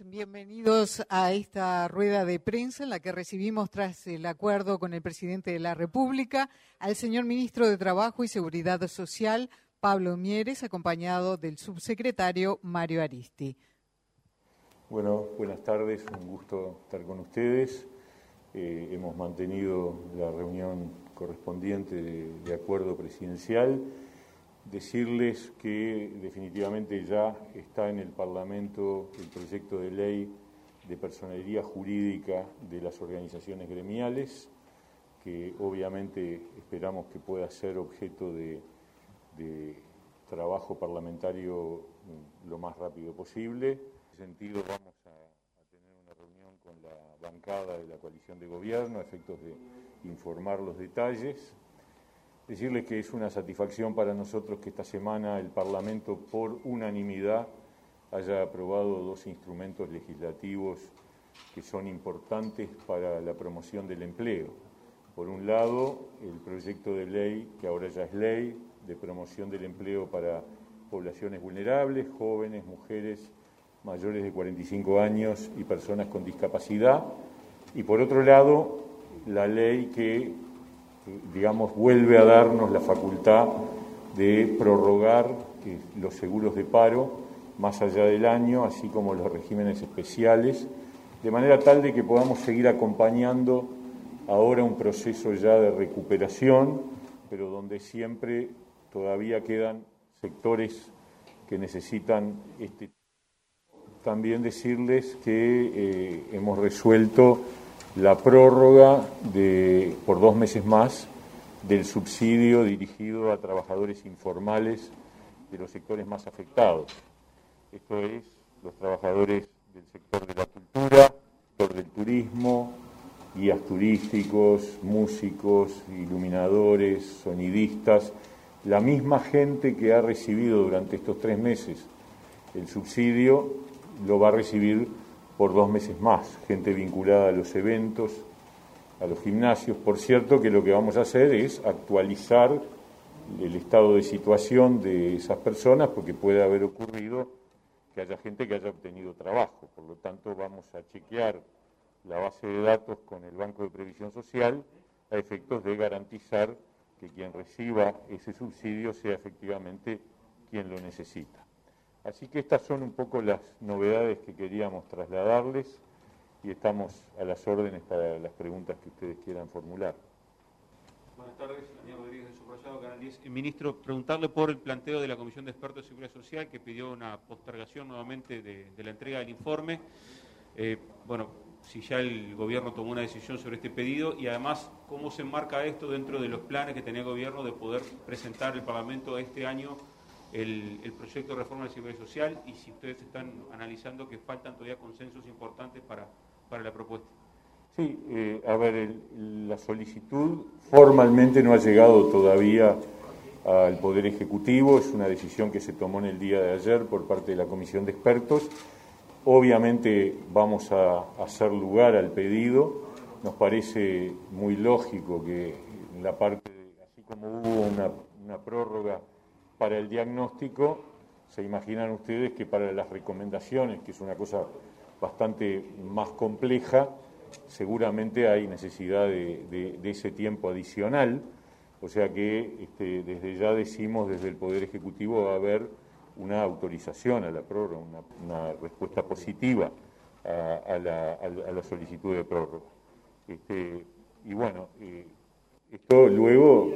Bienvenidos a esta rueda de prensa en la que recibimos, tras el acuerdo con el presidente de la República, al señor ministro de Trabajo y Seguridad Social, Pablo Mieres, acompañado del subsecretario Mario Aristi. Bueno, buenas tardes, un gusto estar con ustedes. Eh, hemos mantenido la reunión correspondiente de acuerdo presidencial decirles que definitivamente ya está en el Parlamento el proyecto de ley de personería jurídica de las organizaciones gremiales, que obviamente esperamos que pueda ser objeto de, trabajo parlamentario lo más rápido posible. En ese sentido vamos a tener una reunión con la bancada de la coalición de gobierno a efectos de informar los detalles decirles que es una satisfacción para nosotros que esta semana el Parlamento por unanimidad haya aprobado dos instrumentos legislativos que son importantes para la promoción del empleo. Por un lado, el proyecto de ley, que ahora ya es ley, de promoción del empleo para poblaciones vulnerables, jóvenes, mujeres mayores de 45 años y personas con discapacidad. Y por otro lado, la ley que digamos, vuelve a darnos la facultad de prorrogar eh, los seguros de paro más allá del año, así como los regímenes especiales, de manera tal de que podamos seguir acompañando ahora un proceso ya de recuperación, pero donde siempre todavía quedan sectores que necesitan este. También decirles que eh, hemos resuelto la prórroga de, por dos meses más del subsidio dirigido a trabajadores informales de los sectores más afectados. Esto es, los trabajadores del sector de la cultura, sector del turismo, guías turísticos, músicos, iluminadores, sonidistas, la misma gente que ha recibido durante estos tres meses el subsidio lo va a recibir por dos meses más, gente vinculada a los eventos, a los gimnasios. Por cierto que lo que vamos a hacer es actualizar el estado de situación de esas personas porque puede haber ocurrido que haya gente que haya obtenido trabajo. Por lo tanto, vamos a chequear la base de datos con el Banco de Previsión Social a efectos de garantizar que quien reciba ese subsidio sea efectivamente quien lo necesita. Así que estas son un poco las novedades que queríamos trasladarles y estamos a las órdenes para las preguntas que ustedes quieran formular. Buenas tardes, Daniel Rodríguez de Subrayado, Canal 10. Eh, ministro, preguntarle por el planteo de la Comisión de Expertos de Seguridad Social que pidió una postergación nuevamente de, la entrega del informe. Eh, bueno, si ya el gobierno tomó una decisión sobre este pedido y además cómo se enmarca esto dentro de los planes que tenía el gobierno de poder presentar el Parlamento este año el, proyecto de reforma del Seguridad Social y si ustedes están analizando que faltan todavía consensos importantes para, para la propuesta. Sí, eh, a ver, la solicitud formalmente no ha llegado todavía al Poder Ejecutivo, es una decisión que se tomó en el día de ayer por parte de la Comisión de Expertos. Obviamente vamos a hacer lugar al pedido, nos parece muy lógico que la parte, así como hubo una, una prórroga para el diagnóstico, se imaginan ustedes que para las recomendaciones, que es una cosa bastante más compleja, seguramente hay necesidad de, ese tiempo adicional, o sea que este, desde ya decimos desde el Poder Ejecutivo va a haber una autorización a la prórroga, una, respuesta positiva a, la, solicitud de prórroga. Este, y bueno, eh, esto luego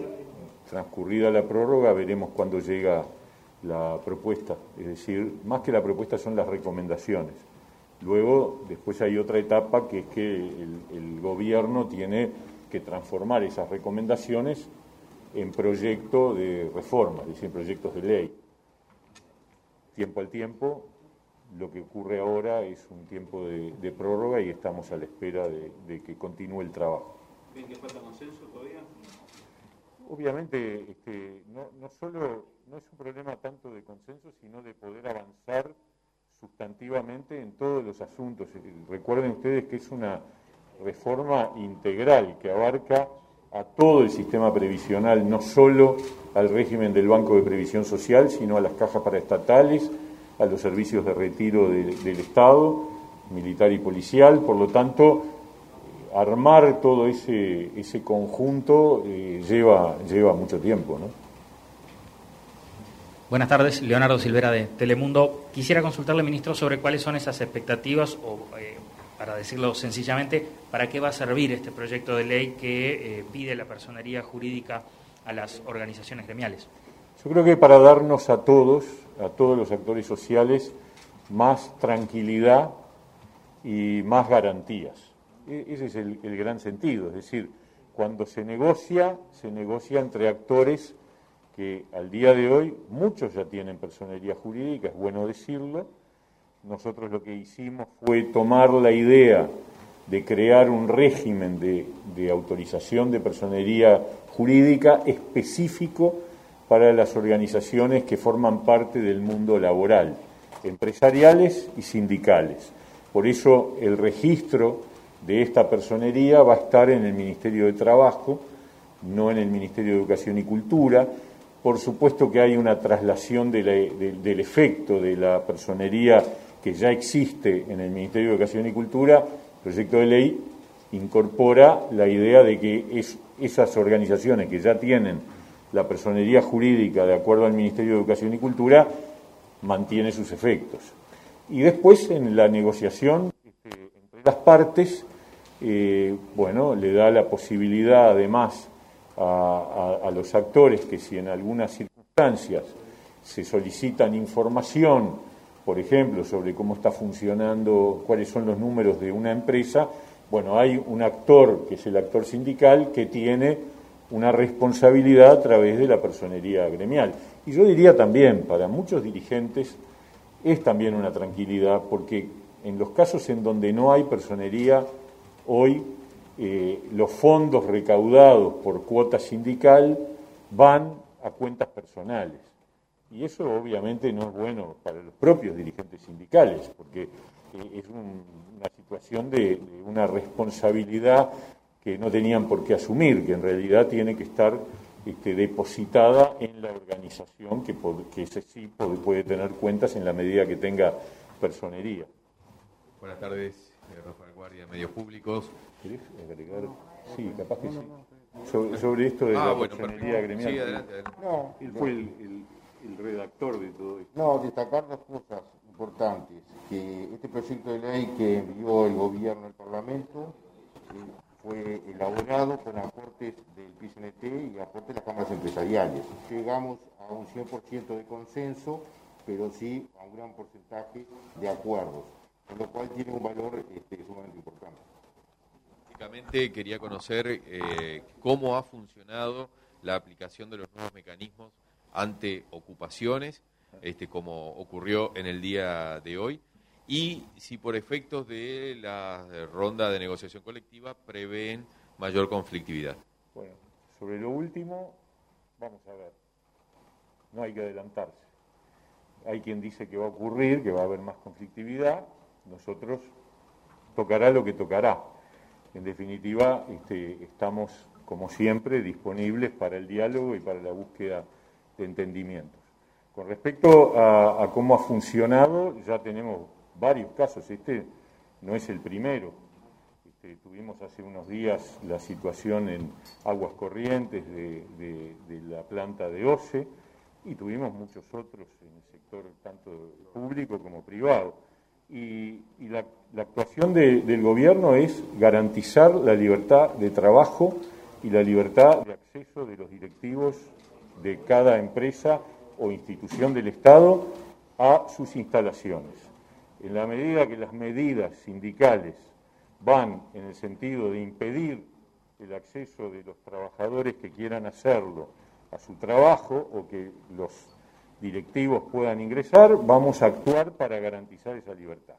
transcurrida la prórroga, veremos cuándo llega la propuesta. Es decir, más que la propuesta son las recomendaciones. Luego, después hay otra etapa que es que el, gobierno tiene que transformar esas recomendaciones en proyecto de reforma, es decir, proyectos de ley. Tiempo al tiempo, lo que ocurre ahora es un tiempo de, prórroga y estamos a la espera de, que continúe el trabajo. ¿Bien que falta consenso todavía? Obviamente este, no, no solo no es un problema tanto de consenso, sino de poder avanzar sustantivamente en todos los asuntos. Eh, recuerden ustedes que es una reforma integral que abarca a todo el sistema previsional, no solo al régimen del Banco de Previsión Social, sino a las cajas paraestatales, a los servicios de retiro del Estado militar y policial, por lo tanto, armar todo ese, ese conjunto eh, lleva, lleva mucho tiempo. ¿no? Buenas tardes, Leonardo Silvera de Telemundo. Quisiera consultarle, ministro, sobre cuáles son esas expectativas, o eh, para decirlo sencillamente, para qué va a servir este proyecto de ley que eh, pide la personería jurídica a las organizaciones gremiales. Yo creo que para darnos a todos, a todos los actores sociales, más tranquilidad y más garantías. E, ese es el, el gran sentido, es decir, cuando se negocia, se negocia entre actores que al día de hoy muchos ya tienen personería jurídica, es bueno decirlo. Nosotros lo que hicimos fue tomar la idea de crear un régimen de, autorización de personería jurídica específico para las organizaciones que forman parte del mundo laboral, empresariales y sindicales. Por eso el registro de esta personería va a estar en el Ministerio de Trabajo, no en el Ministerio de Educación y Cultura, por supuesto que hay una traslación del efecto de la personería que ya existe en el Ministerio de Educación y Cultura. El proyecto de ley incorpora la idea de que esas organizaciones que ya tienen la personería jurídica de acuerdo al Ministerio de Educación y Cultura mantiene sus efectos. Y después en la negociación este, entre las partes, bueno, le da la posibilidad además a, los actores que si en algunas circunstancias se solicitan información, por ejemplo, sobre cómo está funcionando, cuáles son los números de una empresa, bueno, hay un actor, que es el actor sindical, que tiene una responsabilidad a través de la personería gremial. Y yo diría también, para muchos dirigentes, es también una tranquilidad, porque en los casos en donde no hay personería, hoy eh, los fondos recaudados por cuota sindical van a cuentas personales. Y eso obviamente no es bueno para los propios dirigentes sindicales, porque eh, es una situación de, una responsabilidad que no tenían por qué asumir, que en realidad tiene que estar este, depositada en la organización que, ese sí puede, tener cuentas en la medida que tenga personería. Buenas tardes, Rafael Guardia, Medios Públicos. ¿Querés agregar? Sí, capaz que sí. Sobre, esto de ah, la bueno, gremial. Sí, adelante, No, él fue el, redactor de todo esto. No, destacar dos cosas importantes. Que este proyecto de ley que envió el gobierno al Parlamento eh, fue elaborado con aportes del PCNT y aportes de las cámaras empresariales. Llegamos a un 100% de consenso, pero sí a un gran porcentaje de acuerdos, con lo cual tiene un valor este, sumamente importante quería conocer eh, cómo ha funcionado la aplicación de los nuevos mecanismos ante ocupaciones, este, como ocurrió en el día de hoy, y si por efectos de la ronda de negociación colectiva prevén mayor conflictividad. Bueno, sobre lo último, vamos a ver, no hay que adelantarse. Hay quien dice que va a ocurrir, que va a haber más conflictividad, nosotros tocará lo que tocará. En definitiva, este, estamos, como siempre, disponibles para el diálogo y para la búsqueda de entendimientos. Con respecto a, cómo ha funcionado, ya tenemos varios casos. Este no es el primero. Este, tuvimos hace unos días la situación en aguas corrientes de, de la planta de OCE y tuvimos muchos otros en el sector tanto público como privado y, la, actuación del gobierno es garantizar la libertad de trabajo y la libertad de acceso de los directivos de cada empresa o institución del Estado a sus instalaciones. En la medida que las medidas sindicales van en el sentido de impedir el acceso de los trabajadores que quieran hacerlo a su trabajo o que los directivos puedan ingresar, vamos a actuar para garantizar esa libertad.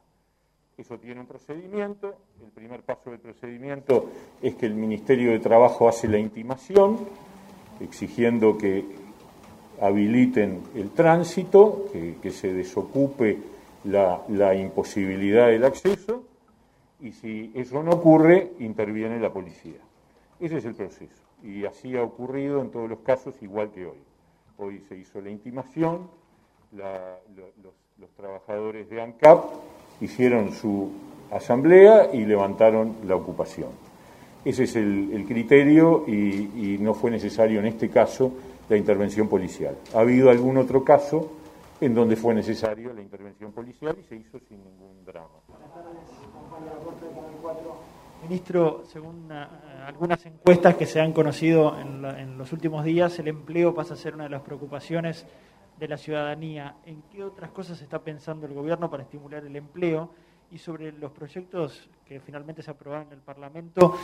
Eso tiene un procedimiento. El primer paso del procedimiento es que el Ministerio de Trabajo hace la intimación, exigiendo que habiliten el tránsito, que, se desocupe la, la imposibilidad del acceso, y si eso no ocurre, interviene la policía. Ese es el proceso. Y así ha ocurrido en todos los casos, igual que hoy. Hoy se hizo la intimación, los, trabajadores de ANCAP hicieron su asamblea y levantaron la ocupación. Ese es el, criterio y, no fue necesario en este caso la intervención policial. Ha habido algún otro caso en donde fue necesario la intervención policial y se hizo sin ningún drama. Ministro, según eh, algunas encuestas que se han conocido en, los últimos días, el empleo pasa a ser una de las preocupaciones de la ciudadanía. ¿En qué otras cosas está pensando el gobierno para estimular el empleo? Y sobre los proyectos que finalmente se aprobaron en el Parlamento,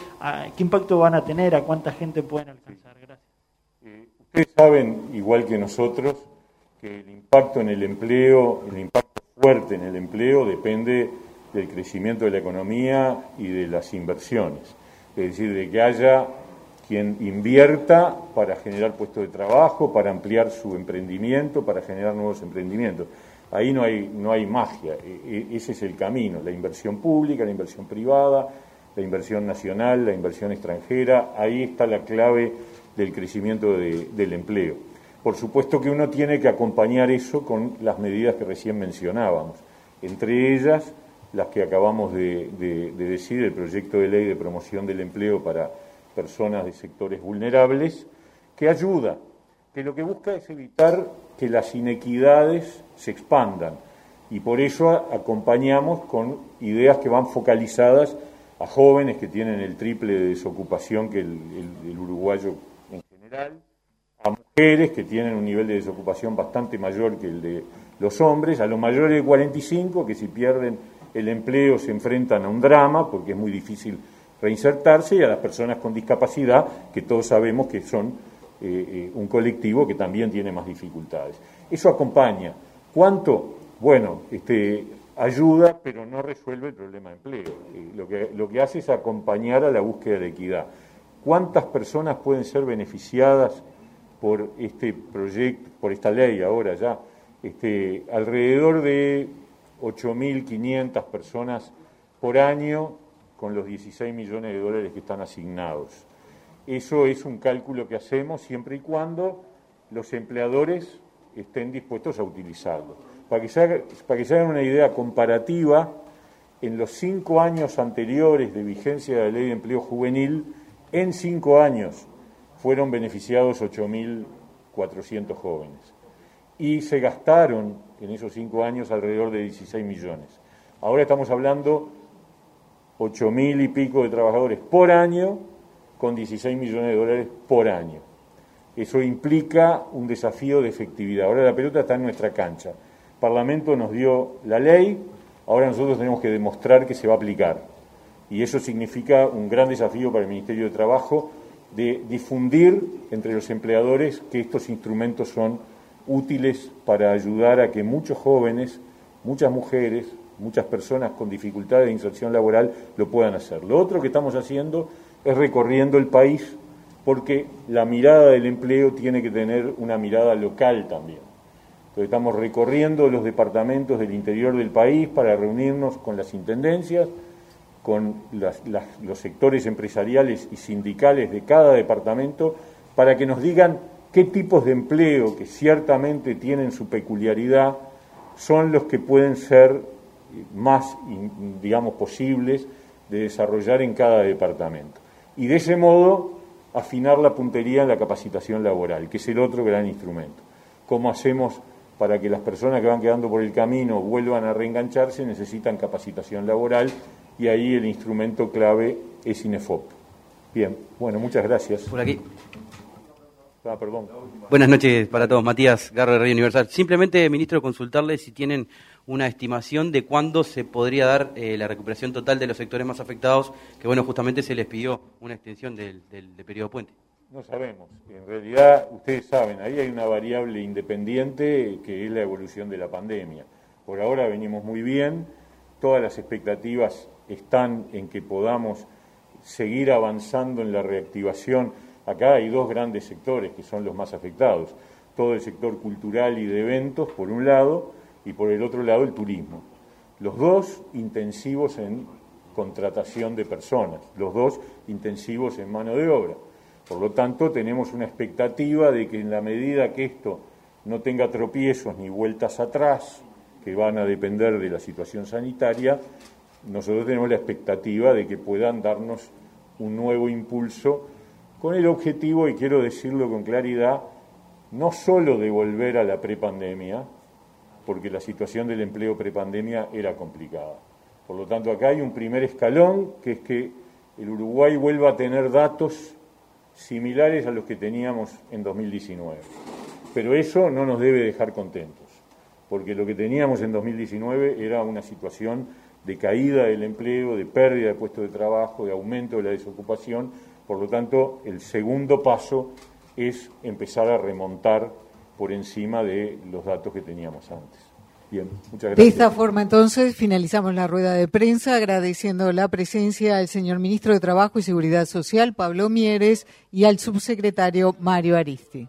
¿qué impacto van a tener? ¿A cuánta gente pueden alcanzar? Gracias. Eh, ustedes saben, igual que nosotros, que el impacto en el empleo, el impacto fuerte en el empleo depende del crecimiento de la economía y de las inversiones. Es decir, de que haya quien invierta para generar puestos de trabajo, para ampliar su emprendimiento, para generar nuevos emprendimientos. Ahí no hay, no hay magia, e, e, ese es el camino, la inversión pública, la inversión privada, la inversión nacional, la inversión extranjera, ahí está la clave del crecimiento del empleo. Por supuesto que uno tiene que acompañar eso con las medidas que recién mencionábamos, entre ellas las que acabamos de, decir, el proyecto de ley de promoción del empleo para personas de sectores vulnerables, que ayuda, que lo que busca es evitar que las inequidades se expandan. Y por eso acompañamos con ideas que van focalizadas a jóvenes que tienen el triple de desocupación que el uruguayo en general, a mujeres que tienen un nivel de desocupación bastante mayor que el de los hombres, a los mayores de 45 que si pierden el empleo se enfrentan a un drama porque es muy difícil reinsertarse y a las personas con discapacidad que todos sabemos que son eh, eh, un colectivo que también tiene más dificultades. Eso acompaña. ¿Cuánto? Bueno, este, ayuda, pero no resuelve el problema de empleo. Eh, lo, que, lo que hace es acompañar a la búsqueda de equidad. ¿Cuántas personas pueden ser beneficiadas por este proyecto, por esta ley ahora ya? Este, alrededor de 8.500 personas por año con los 16 millones de dólares que están asignados. Eso es un cálculo que hacemos siempre y cuando los empleadores estén dispuestos a utilizarlo. Para que se, para que se hagan una idea comparativa, en los cinco años anteriores de vigencia de la ley de empleo juvenil, en cinco años fueron beneficiados 8.400 jóvenes. Y se gastaron en esos cinco años alrededor de 16 millones. Ahora estamos hablando 8 mil y pico de trabajadores por año con 16 millones de dólares por año. Eso implica un desafío de efectividad. Ahora la pelota está en nuestra cancha. El Parlamento nos dio la ley, ahora nosotros tenemos que demostrar que se va a aplicar. Y eso significa un gran desafío para el Ministerio de Trabajo de difundir entre los empleadores que estos instrumentos son útiles para ayudar a que muchos jóvenes, muchas mujeres, muchas personas con dificultades de inserción laboral lo puedan hacer. Lo otro que estamos haciendo es recorriendo el país porque la mirada del empleo tiene que tener una mirada local también. Entonces estamos recorriendo los departamentos del interior del país para reunirnos con las intendencias, con los sectores empresariales y sindicales de cada departamento para que nos digan qué tipos de empleo que ciertamente tienen su peculiaridad son los que pueden ser más, digamos, posibles de desarrollar en cada departamento. Y de ese modo afinar la puntería en la capacitación laboral, que es el otro gran instrumento. ¿Cómo hacemos para que las personas que van quedando por el camino vuelvan a reengancharse? Necesitan capacitación laboral y ahí el instrumento clave es INEFOP. Bien, bueno, muchas gracias. Por aquí. Ah, perdón. Buenas noches para todos. Matías Garro de Radio Universal. Simplemente, ministro, consultarle si tienen una estimación de cuándo se podría dar eh, la recuperación total de los sectores más afectados, que bueno, justamente se les pidió una extensión del, periodo puente. No sabemos. En realidad, ustedes saben, ahí hay una variable independiente que es la evolución de la pandemia. Por ahora venimos muy bien, todas las expectativas están en que podamos seguir avanzando en la reactivación Acá hay dos grandes sectores que son los más afectados. Todo el sector cultural y de eventos, por un lado, y por el otro lado el turismo. Los dos intensivos en contratación de personas, los dos intensivos en mano de obra. Por lo tanto, tenemos una expectativa de que en la medida que esto no tenga tropiezos ni vueltas atrás, que van a depender de la situación sanitaria, nosotros tenemos la expectativa de que puedan darnos un nuevo impulso con el objetivo, y quiero decirlo con claridad, no solo de volver a la prepandemia, porque la situación del empleo prepandemia era complicada. Por lo tanto, acá hay un primer escalón, que es que el Uruguay vuelva a tener datos similares a los que teníamos en 2019. Pero eso no nos debe dejar contentos, porque lo que teníamos en 2019 era una situación de caída del empleo, de pérdida de puestos de trabajo, de aumento de la desocupación. Por lo tanto, el segundo paso es empezar a remontar por encima de los datos que teníamos antes. Bien, muchas gracias. De esta forma, entonces, finalizamos la rueda de prensa agradeciendo la presencia al señor ministro de Trabajo y Seguridad Social, Pablo Mieres, y al subsecretario Mario Aristi.